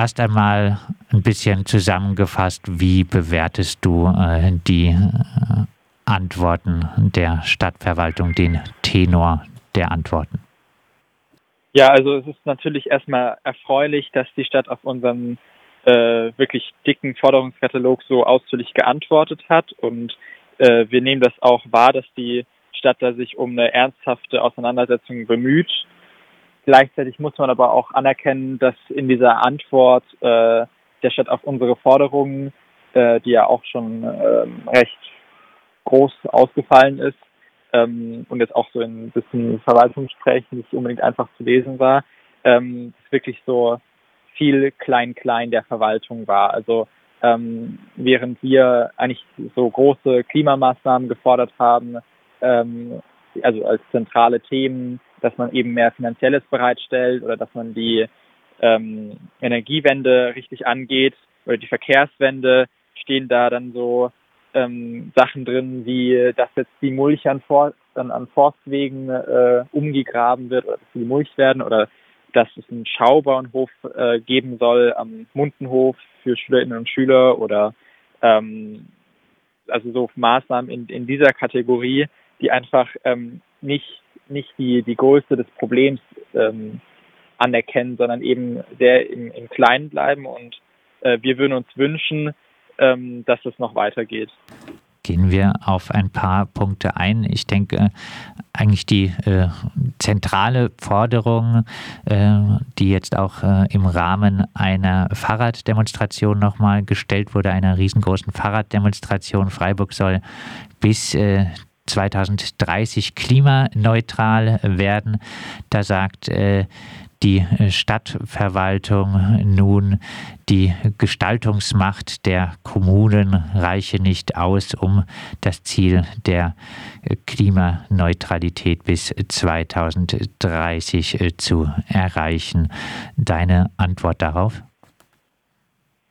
erst einmal ein bisschen zusammengefasst, wie bewertest du äh, die äh, Antworten der Stadtverwaltung, den Tenor der Antworten? Ja, also es ist natürlich erstmal erfreulich, dass die Stadt auf unseren äh, wirklich dicken Forderungskatalog so ausführlich geantwortet hat und äh, wir nehmen das auch wahr, dass die Stadt da sich um eine ernsthafte Auseinandersetzung bemüht. Gleichzeitig muss man aber auch anerkennen, dass in dieser Antwort äh, der Stadt auf unsere Forderungen, äh, die ja auch schon ähm, recht groß ausgefallen ist ähm, und jetzt auch so in ein bisschen Verwaltungssprechen nicht unbedingt einfach zu lesen war, ähm, wirklich so viel Klein-Klein der Verwaltung war. Also ähm, während wir eigentlich so große Klimamaßnahmen gefordert haben, ähm, also als zentrale Themen, dass man eben mehr Finanzielles bereitstellt oder dass man die ähm, Energiewende richtig angeht oder die Verkehrswende, stehen da dann so ähm, Sachen drin, wie dass jetzt die Mulch an, For an, an Forstwegen äh, umgegraben wird oder dass sie gemulcht werden oder dass es einen Schaubauernhof äh, geben soll am Mundenhof für Schülerinnen und Schüler oder ähm, also so Maßnahmen in, in dieser Kategorie, die einfach ähm, nicht, nicht die, die Größe des Problems ähm, anerkennen, sondern eben sehr im, im Kleinen bleiben. Und äh, wir würden uns wünschen, ähm, dass es noch weitergeht gehen wir auf ein paar Punkte ein. Ich denke, eigentlich die äh, zentrale Forderung, äh, die jetzt auch äh, im Rahmen einer Fahrraddemonstration nochmal gestellt wurde, einer riesengroßen Fahrraddemonstration. Freiburg soll bis 2030 äh, klimaneutral werden. Da sagt äh, die Stadtverwaltung nun die Gestaltungsmacht der Kommunen reiche nicht aus, um das Ziel der Klimaneutralität bis 2030 äh, zu erreichen. Deine Antwort darauf?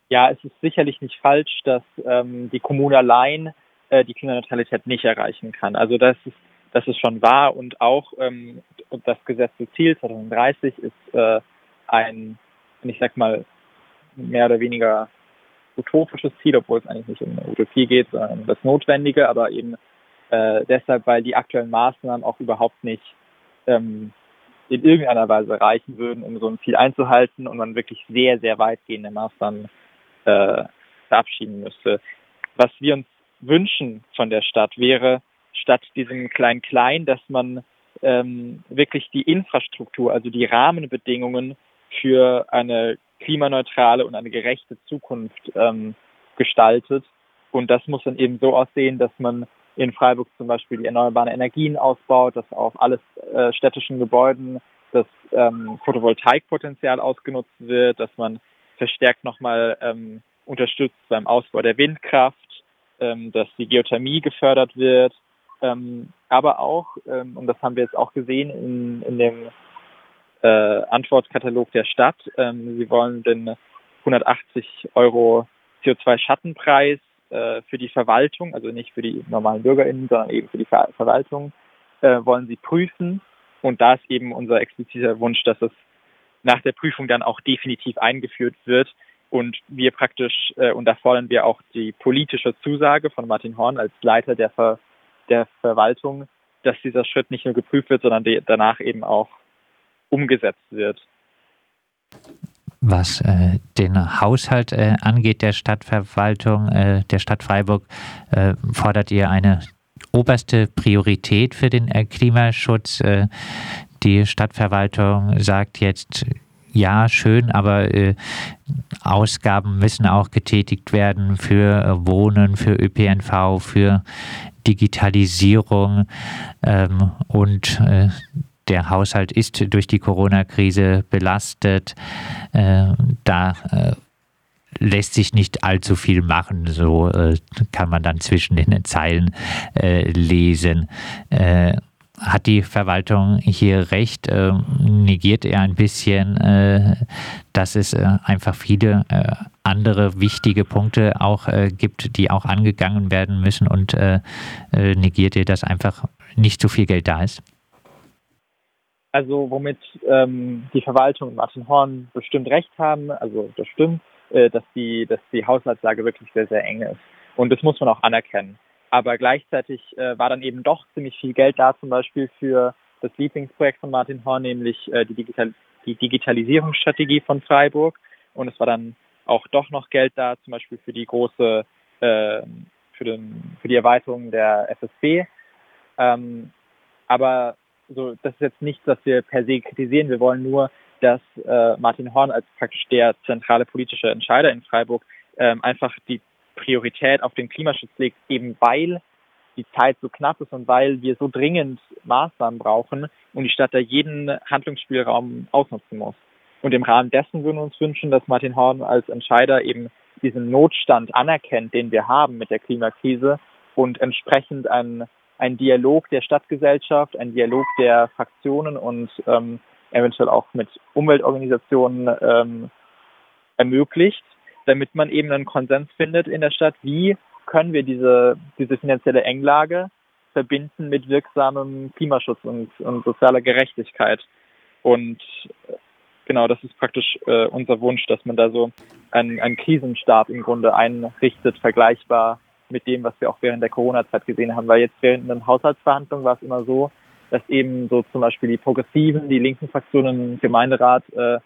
Ja, es ist sicherlich nicht falsch, dass ähm, die Kommune allein äh, die Klimaneutralität nicht erreichen kann. Also das ist das ist schon wahr und auch ähm, das gesetzte Ziel 2030 ist äh, ein, ich sag mal, mehr oder weniger utopisches Ziel, obwohl es eigentlich nicht um eine Utopie geht, sondern um das Notwendige, aber eben äh, deshalb, weil die aktuellen Maßnahmen auch überhaupt nicht ähm, in irgendeiner Weise reichen würden, um so ein Ziel einzuhalten und man wirklich sehr, sehr weitgehende Maßnahmen äh, verabschieden müsste. Was wir uns wünschen von der Stadt wäre, statt diesem Klein-Klein, dass man ähm, wirklich die Infrastruktur, also die Rahmenbedingungen für eine klimaneutrale und eine gerechte Zukunft ähm, gestaltet. Und das muss dann eben so aussehen, dass man in Freiburg zum Beispiel die erneuerbaren Energien ausbaut, dass auf alles äh, städtischen Gebäuden das ähm, Photovoltaikpotenzial ausgenutzt wird, dass man verstärkt nochmal ähm, unterstützt beim Ausbau der Windkraft, ähm, dass die Geothermie gefördert wird, ähm, aber auch, ähm, und das haben wir jetzt auch gesehen in, in dem äh, Antwortkatalog der Stadt, ähm, sie wollen den 180 Euro CO2-Schattenpreis äh, für die Verwaltung, also nicht für die normalen BürgerInnen, sondern eben für die Ver Verwaltung, äh, wollen sie prüfen. Und da ist eben unser expliziter Wunsch, dass es nach der Prüfung dann auch definitiv eingeführt wird und wir praktisch, äh, und da fordern wir auch die politische Zusage von Martin Horn als Leiter der Ver der Verwaltung, dass dieser Schritt nicht nur geprüft wird, sondern danach eben auch umgesetzt wird. Was äh, den Haushalt äh, angeht der Stadtverwaltung, äh, der Stadt Freiburg, äh, fordert ihr eine oberste Priorität für den äh, Klimaschutz. Die Stadtverwaltung sagt jetzt, ja, schön, aber äh, Ausgaben müssen auch getätigt werden für äh, Wohnen, für ÖPNV, für Digitalisierung ähm, und äh, der Haushalt ist durch die Corona-Krise belastet. Äh, da äh, lässt sich nicht allzu viel machen, so kann man dann zwischen den Zeilen lesen. Hat die Verwaltung hier recht? Äh, negiert er ein bisschen, äh, dass es äh, einfach viele äh, andere wichtige Punkte auch äh, gibt, die auch angegangen werden müssen und äh, negiert er, dass einfach nicht so viel Geld da ist? Also womit ähm, die Verwaltung und Martin Horn bestimmt recht haben, also das stimmt, dass die, dass die Haushaltslage wirklich sehr, sehr eng ist. Und das muss man auch anerkennen. Aber gleichzeitig äh, war dann eben doch ziemlich viel Geld da, zum Beispiel für das Lieblingsprojekt von Martin Horn, nämlich äh, die, Digital die Digitalisierungsstrategie von Freiburg. Und es war dann auch doch noch Geld da, zum Beispiel für die große, äh, für, den, für die Erweiterung der FSB. Ähm, aber so, das ist jetzt nichts, was wir per se kritisieren. Wir wollen nur, dass äh, Martin Horn als praktisch der zentrale politische Entscheider in Freiburg ähm, einfach die Priorität auf den Klimaschutz legt, eben weil die Zeit so knapp ist und weil wir so dringend Maßnahmen brauchen und die Stadt da jeden Handlungsspielraum ausnutzen muss. Und im Rahmen dessen würden wir uns wünschen, dass Martin Horn als Entscheider eben diesen Notstand anerkennt, den wir haben mit der Klimakrise und entsprechend einen, einen Dialog der Stadtgesellschaft, einen Dialog der Fraktionen und ähm, eventuell auch mit Umweltorganisationen ähm, ermöglicht, damit man eben einen Konsens findet in der Stadt, wie können wir diese, diese finanzielle Englage verbinden mit wirksamem Klimaschutz und, und sozialer Gerechtigkeit. Und äh, genau, das ist praktisch äh, unser Wunsch, dass man da so einen, einen Krisenstab im Grunde einrichtet, vergleichbar mit dem, was wir auch während der Corona-Zeit gesehen haben. Weil jetzt während den Haushaltsverhandlungen war es immer so, dass eben so zum Beispiel die Progressiven, die linken Fraktionen im Gemeinderat äh,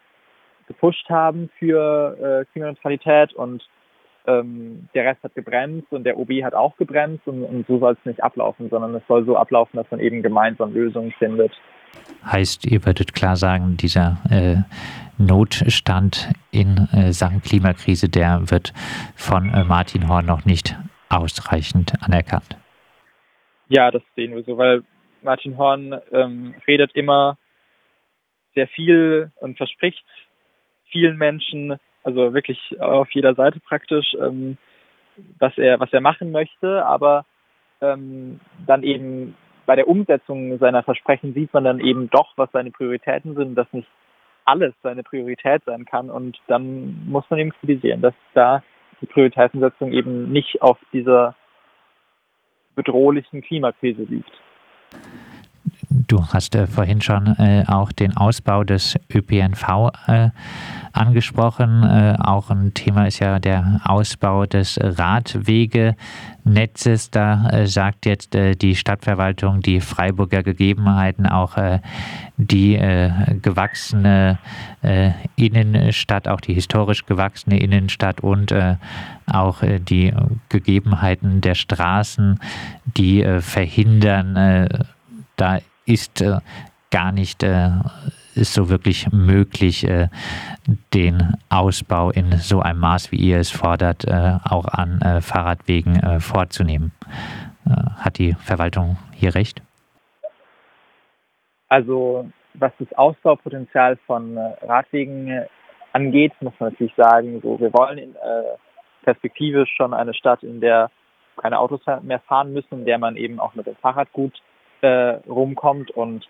gepusht haben für äh, Klimaneutralität und ähm, der Rest hat gebremst und der OB hat auch gebremst und, und so soll es nicht ablaufen, sondern es soll so ablaufen, dass man eben gemeinsam Lösungen findet. Heißt, ihr würdet klar sagen, dieser äh, Notstand in äh, Sachen Klimakrise, der wird von äh, Martin Horn noch nicht ausreichend anerkannt. Ja, das sehen wir so, weil Martin Horn ähm, redet immer sehr viel und verspricht vielen Menschen, also wirklich auf jeder Seite praktisch, ähm, was er, was er machen möchte, aber ähm, dann eben bei der Umsetzung seiner Versprechen sieht man dann eben doch, was seine Prioritäten sind, dass nicht alles seine Priorität sein kann und dann muss man eben kritisieren, dass da die Prioritätensetzung eben nicht auf dieser bedrohlichen Klimakrise liegt. Du hast äh, vorhin schon äh, auch den Ausbau des ÖPNV äh, angesprochen. Äh, auch ein Thema ist ja der Ausbau des Radwegenetzes. Da äh, sagt jetzt äh, die Stadtverwaltung die Freiburger Gegebenheiten, auch die gewachsene Innenstadt, auch die historisch gewachsene Innenstadt und auch die Gegebenheiten der Straßen, die verhindern, da ist äh, gar nicht äh, ist so wirklich möglich, äh, den Ausbau in so einem Maß, wie ihr es fordert, äh, auch an äh, Fahrradwegen äh, vorzunehmen. hat die Verwaltung hier recht? Also was das Ausbaupotenzial von Radwegen angeht, muss man natürlich sagen, so wir wollen in, perspektivisch schon eine Stadt, in der keine Autos mehr fahren müssen, in der man eben auch mit dem Fahrrad gut äh, rumkommt und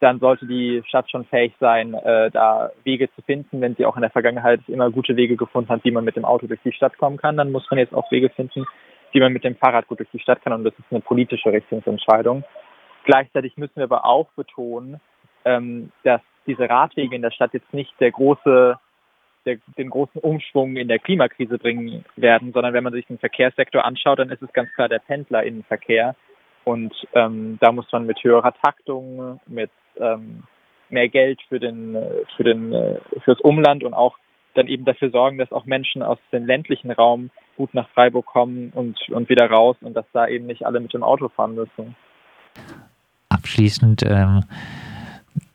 dann sollte die Stadt schon fähig sein, äh, da Wege zu finden. Wenn sie auch in der Vergangenheit immer gute Wege gefunden hat, wie man mit dem Auto durch die Stadt kommen kann, dann muss man jetzt auch Wege finden, wie man mit dem Fahrrad gut durch die Stadt kann. Und das ist eine politische Richtungsentscheidung. Gleichzeitig müssen wir aber auch betonen, ähm, dass diese Radwege in der Stadt jetzt nicht der große, der, den großen Umschwung in der Klimakrise bringen werden, sondern wenn man sich den Verkehrssektor anschaut, dann ist es ganz klar der Pendlerinnenverkehr, und ähm, da muss man mit höherer Taktung, mit ähm, mehr Geld für den, für den, fürs Umland und auch dann eben dafür sorgen, dass auch Menschen aus dem ländlichen Raum gut nach Freiburg kommen und, und wieder raus und dass da eben nicht alle mit dem Auto fahren müssen. Abschließend ähm,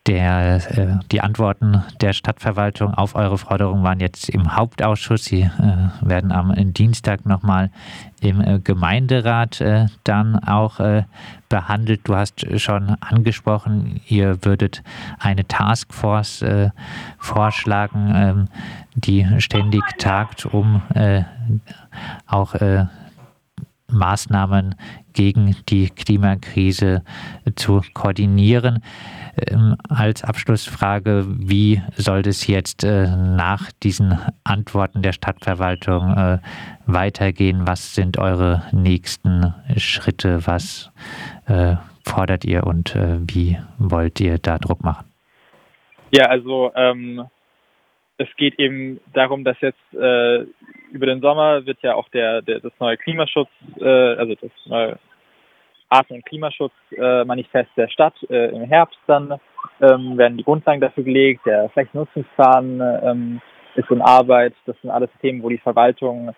der, äh, die Antworten der Stadtverwaltung auf eure Forderung waren jetzt im Hauptausschuss. Sie äh, werden am Dienstag nochmal im äh, Gemeinderat äh, dann auch äh, behandelt. Du hast schon angesprochen, ihr würdet eine Taskforce äh, vorschlagen, ähm, die ständig tagt, um auch Maßnahmen gegen die Klimakrise zu koordinieren. Ähm, als Abschlussfrage, wie soll es jetzt äh, nach diesen Antworten der Stadtverwaltung äh, weitergehen? Was sind eure nächsten Schritte? Was äh, fordert ihr und wie wollt ihr da Druck machen? Ja, also ähm, es geht eben darum, dass jetzt äh, über den Sommer wird ja auch der, der das neue Klimaschutz, äh, also das neue Arten- und Klimaschutzmanifest der Stadt äh, im Herbst dann ähm, werden die Grundlagen dafür gelegt. Der Flächennutzungsplan ähm, ist in Arbeit. Das sind alles Themen, wo die Verwaltung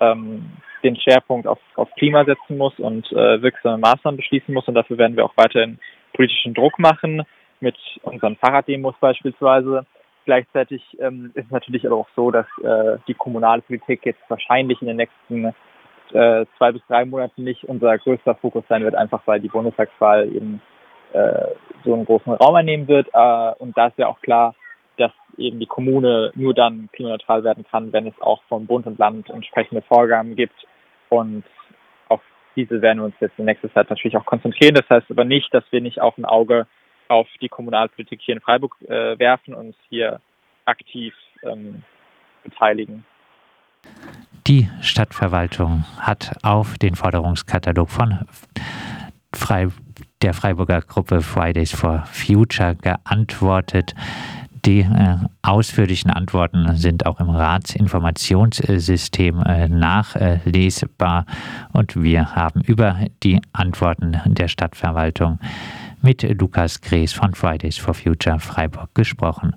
ähm, den Schwerpunkt auf, auf Klima setzen muss und äh, wirksame Maßnahmen beschließen muss. Und dafür werden wir auch weiterhin politischen Druck machen mit unseren Fahrraddemos beispielsweise. Gleichzeitig ähm, ist es natürlich auch so, dass äh, die kommunale Politik jetzt wahrscheinlich in den nächsten äh, zwei bis drei Monaten nicht unser größter Fokus sein wird, einfach weil die Bundestagswahl eben äh, so einen großen Raum einnehmen wird. Äh, und da ist ja auch klar, dass eben die Kommune nur dann klimaneutral werden kann, wenn es auch vom Bund und Land entsprechende Vorgaben gibt. Und auf diese werden wir uns jetzt in nächster Zeit natürlich auch konzentrieren. Das heißt aber nicht, dass wir nicht auch ein Auge auf die Kommunalpolitik hier in Freiburg äh, werfen und hier aktiv ähm, beteiligen. Die Stadtverwaltung hat auf den Forderungskatalog von Frei der Freiburger Gruppe Fridays for Future geantwortet. Die äh, ausführlichen Antworten sind auch im Ratsinformationssystem äh, nachlesbar und wir haben über die Antworten der Stadtverwaltung mit Lukas Gräß von Fridays for Future Freiburg gesprochen.